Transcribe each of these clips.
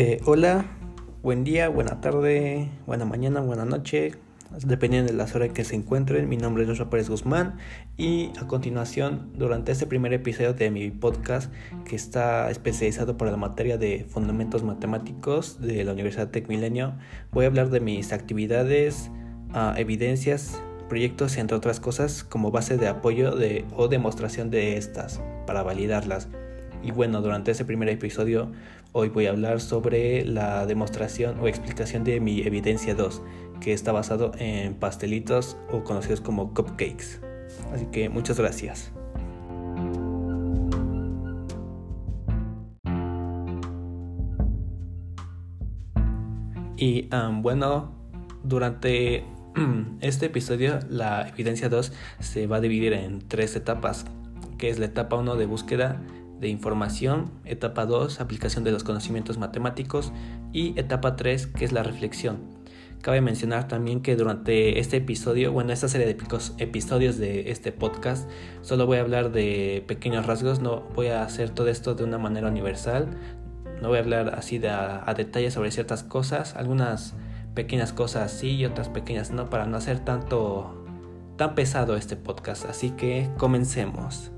Eh, hola, buen día, buena tarde, buena mañana, buena noche, dependiendo de las horas que se encuentren. Mi nombre es Joshua Pérez Guzmán y a continuación, durante este primer episodio de mi podcast que está especializado para la materia de fundamentos matemáticos de la Universidad Tec Milenio, voy a hablar de mis actividades, uh, evidencias, proyectos y entre otras cosas como base de apoyo de, o demostración de estas para validarlas. Y bueno, durante este primer episodio hoy voy a hablar sobre la demostración o explicación de mi evidencia 2, que está basado en pastelitos o conocidos como cupcakes. Así que muchas gracias. Y bueno, durante este episodio la evidencia 2 se va a dividir en tres etapas, que es la etapa 1 de búsqueda, de información, etapa 2, aplicación de los conocimientos matemáticos y etapa 3, que es la reflexión. Cabe mencionar también que durante este episodio, bueno, esta serie de episodios de este podcast, solo voy a hablar de pequeños rasgos, no voy a hacer todo esto de una manera universal, no voy a hablar así de a, detalle sobre ciertas cosas, algunas pequeñas cosas sí y otras pequeñas no, para no hacer tanto tan pesado este podcast. Así que comencemos.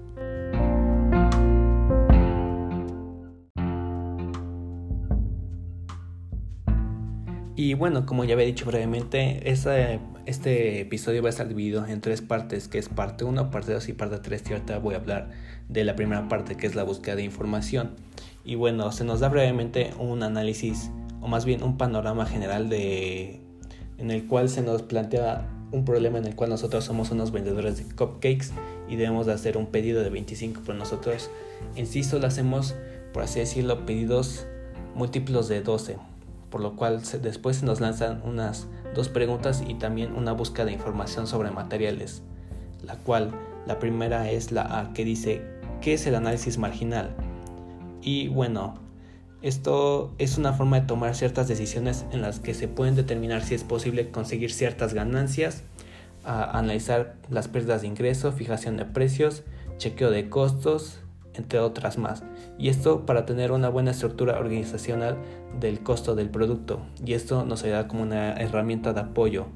Y bueno, como ya había dicho brevemente, este episodio va a estar dividido en tres partes, que es parte 1, parte 2 y parte 3. Y ahorita voy a hablar de la primera parte, que es la búsqueda de información. Y bueno, se nos da brevemente un análisis, o más bien un panorama general de en el cual se nos plantea un problema en el cual nosotros somos unos vendedores de cupcakes y debemos de hacer un pedido de 25, pero nosotros en sí solo hacemos, por así decirlo, pedidos múltiplos de 12 por lo cual después se nos lanzan unas dos preguntas y también una búsqueda de información sobre materiales, la cual la primera es la A que dice ¿qué es el análisis marginal? Y bueno, esto es una forma de tomar ciertas decisiones en las que se pueden determinar si es posible conseguir ciertas ganancias, analizar las pérdidas de ingreso, fijación de precios, chequeo de costos, entre otras más. Y esto para tener una buena estructura organizacional del costo del producto. Y esto nos ayuda como una herramienta de apoyo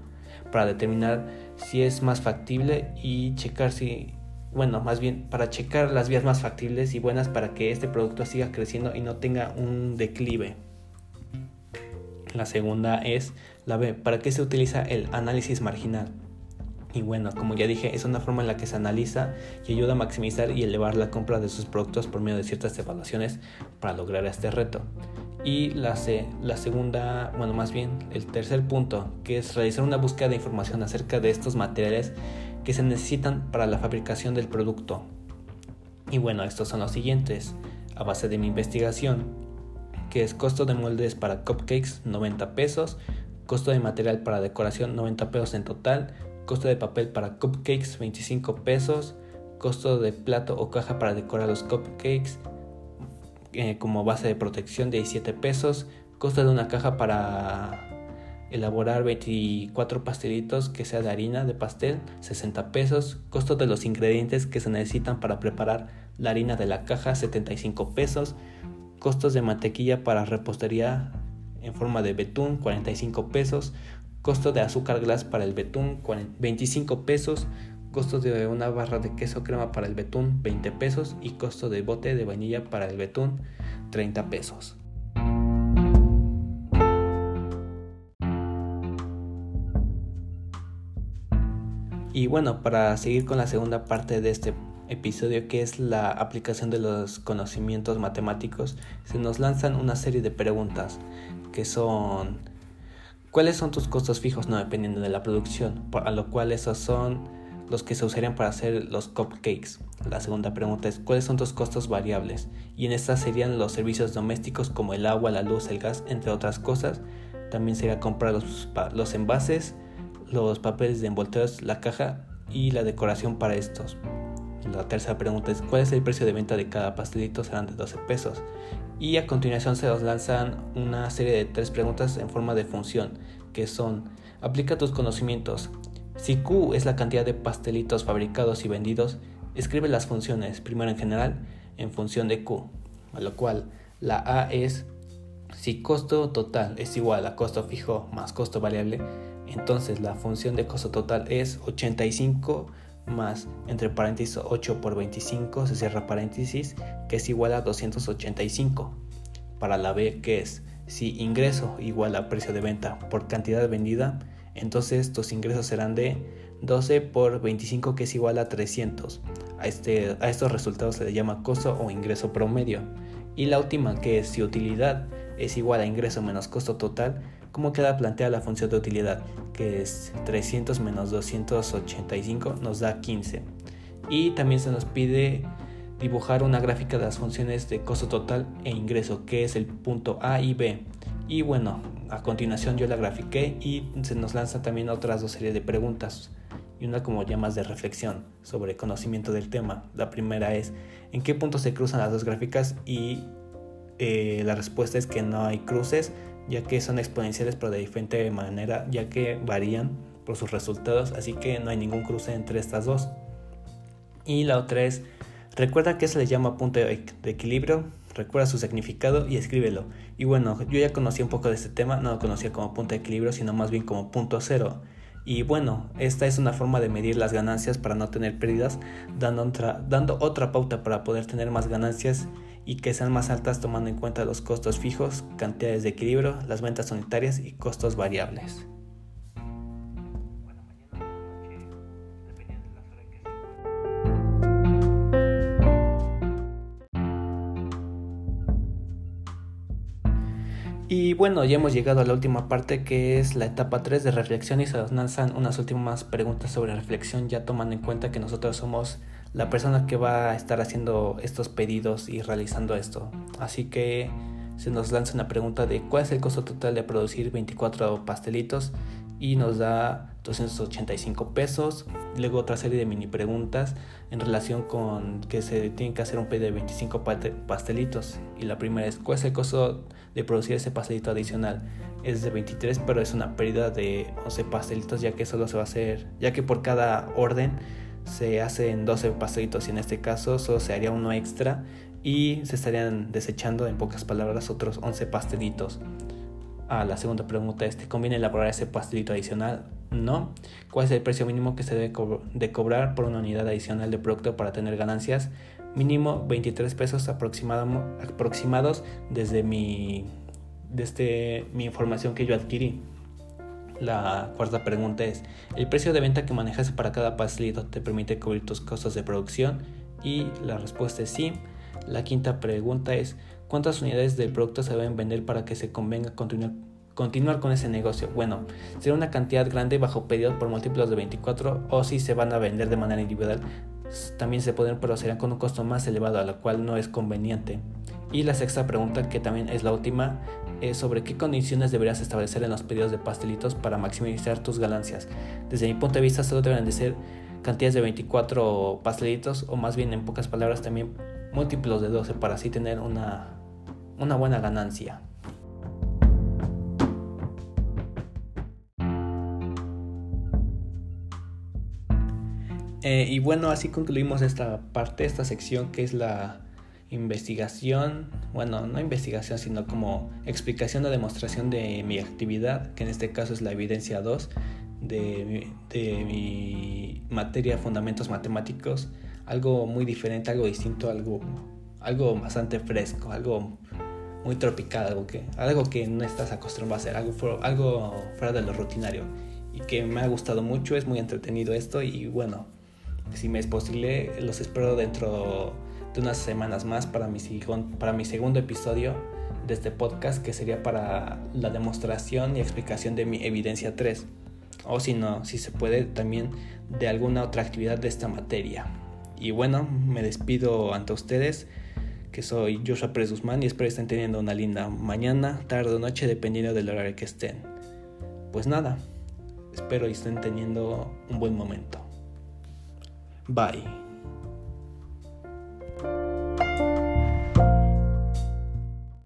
para determinar si es más factible y checar si, bueno, más bien para checar las vías más factibles y buenas para que este producto siga creciendo y no tenga un declive. La segunda es la B, ¿para qué se utiliza el análisis marginal? Y bueno, como ya dije, es una forma en la que se analiza y ayuda a maximizar y elevar la compra de sus productos por medio de ciertas evaluaciones para lograr este reto. Y la, la segunda, bueno, más bien el tercer punto, que es realizar una búsqueda de información acerca de estos materiales que se necesitan para la fabricación del producto. Y bueno, estos son los siguientes, a base de mi investigación, que es costo de moldes para cupcakes 90 pesos, costo de material para decoración 90 pesos en total, costo de papel para cupcakes 25 pesos, costo de plato o caja para decorar los cupcakes eh, como base de protección 17 pesos, costo de una caja para elaborar 24 pastelitos que sea de harina de pastel 60 pesos, costo de los ingredientes que se necesitan para preparar la harina de la caja 75 pesos, costos de mantequilla para repostería en forma de betún 45 pesos, costo de azúcar glass para el betún 25 pesos, costo de una barra de queso crema para el betún 20 pesos y costo de bote de vainilla para el betún 30 pesos. Y bueno, para seguir con la segunda parte de este episodio que es la aplicación de los conocimientos matemáticos, se nos lanzan una serie de preguntas que son ¿Cuáles son tus costos fijos? No, dependiendo de la producción, a lo cual esos son los que se usarían para hacer los cupcakes. La segunda pregunta es ¿cuáles son tus costos variables? Y en estas serían los servicios domésticos como el agua, la luz, el gas, entre otras cosas. También sería comprar los, los envases, los papeles de envoltorios, la caja y la decoración para estos. La tercera pregunta es ¿cuál es el precio de venta de cada pastelito? Serán de 12 pesos. Y a continuación se os lanzan una serie de tres preguntas en forma de función, que son aplica tus conocimientos. Si Q es la cantidad de pastelitos fabricados y vendidos, escribe las funciones, primero en general, en función de Q. A lo cual la A es Si costo total es igual a costo fijo más costo variable, entonces la función de costo total es 85 más entre paréntesis 8 por 25 se cierra paréntesis que es igual a 285. Para la B que es si ingreso igual a precio de venta por cantidad vendida, entonces tus ingresos serán de 12 por 25 que es igual a 300. A, este, a estos resultados se le llama costo o ingreso promedio. Y la última que es si utilidad es igual a ingreso menos costo total, ¿cómo queda planteada la función de utilidad? Que es 300 menos 285 nos da 15. Y también se nos pide dibujar una gráfica de las funciones de costo total e ingreso, que es el punto A y B. Y bueno, a continuación yo la grafiqué y se nos lanza también otras dos series de preguntas y una como ya más de reflexión sobre conocimiento del tema. La primera es ¿en qué punto se cruzan las dos gráficas? Y eh, la respuesta es que no hay cruces ya que son exponenciales pero de diferente manera ya que varían por sus resultados así que no hay ningún cruce entre estas dos. Y la otra es recuerda que se le llama punto de equilibrio recuerda su significado y escríbelo. Y bueno, yo ya conocía un poco de este tema, no lo conocía como punto de equilibrio, sino más bien como punto cero. Y bueno, esta es una forma de medir las ganancias para no tener pérdidas, dando dando otra pauta para poder tener más ganancias y que sean más altas tomando en cuenta los costos fijos, cantidades de equilibrio, las ventas unitarias y costos variables. Y bueno, ya hemos llegado a la última parte que es la etapa 3 de reflexión y se nos lanzan unas últimas preguntas sobre reflexión ya tomando en cuenta que nosotros somos la persona que va a estar haciendo estos pedidos y realizando esto. Así que se nos lanza una pregunta de cuál es el costo total de producir 24 pastelitos y nos da 285 pesos. Luego otra serie de mini preguntas en relación con que se tiene que hacer un pedido de 25 pastelitos. Y la primera es, ¿cuál es el costo de producir ese pastelito adicional? Es de 23, pero es una pérdida de 11 pastelitos ya que solo se va a hacer, ya que por cada orden se hacen 12 pastelitos y en este caso solo se haría uno extra y se estarían desechando en pocas palabras otros 11 pastelitos. A la segunda pregunta es, ¿te conviene elaborar ese pastelito adicional? No. ¿Cuál es el precio mínimo que se debe de cobrar por una unidad adicional de producto para tener ganancias? Mínimo 23 pesos aproximados desde mi, desde mi información que yo adquirí. La cuarta pregunta es, ¿el precio de venta que manejas para cada pastelito te permite cubrir tus costos de producción? Y la respuesta es sí. La quinta pregunta es, ¿Cuántas unidades del producto se deben vender para que se convenga continuar, continuar con ese negocio? Bueno, será una cantidad grande bajo pedido por múltiplos de 24 o si se van a vender de manera individual, también se pueden, pero serán con un costo más elevado, a lo cual no es conveniente. Y la sexta pregunta, que también es la última, es sobre qué condiciones deberías establecer en los pedidos de pastelitos para maximizar tus ganancias. Desde mi punto de vista, solo deben de ser cantidades de 24 pastelitos o más bien en pocas palabras también múltiplos de 12 para así tener una, una buena ganancia. Eh, y bueno, así concluimos esta parte, esta sección que es la investigación, bueno, no investigación, sino como explicación o demostración de mi actividad, que en este caso es la evidencia 2 de, de mi materia Fundamentos Matemáticos algo muy diferente, algo distinto, algo, algo bastante fresco, algo muy tropical, algo que, algo que no estás acostumbrado a hacer, algo, algo fuera de lo rutinario y que me ha gustado mucho, es muy entretenido esto y bueno, si me es posible, los espero dentro de unas semanas más para mi, para mi segundo episodio de este podcast que sería para la demostración y explicación de mi evidencia 3 o si no, si se puede también de alguna otra actividad de esta materia. Y bueno, me despido ante ustedes, que soy Joshua Pérez Guzmán y espero estén teniendo una linda mañana, tarde o noche, dependiendo del horario que estén. Pues nada, espero estén teniendo un buen momento. Bye.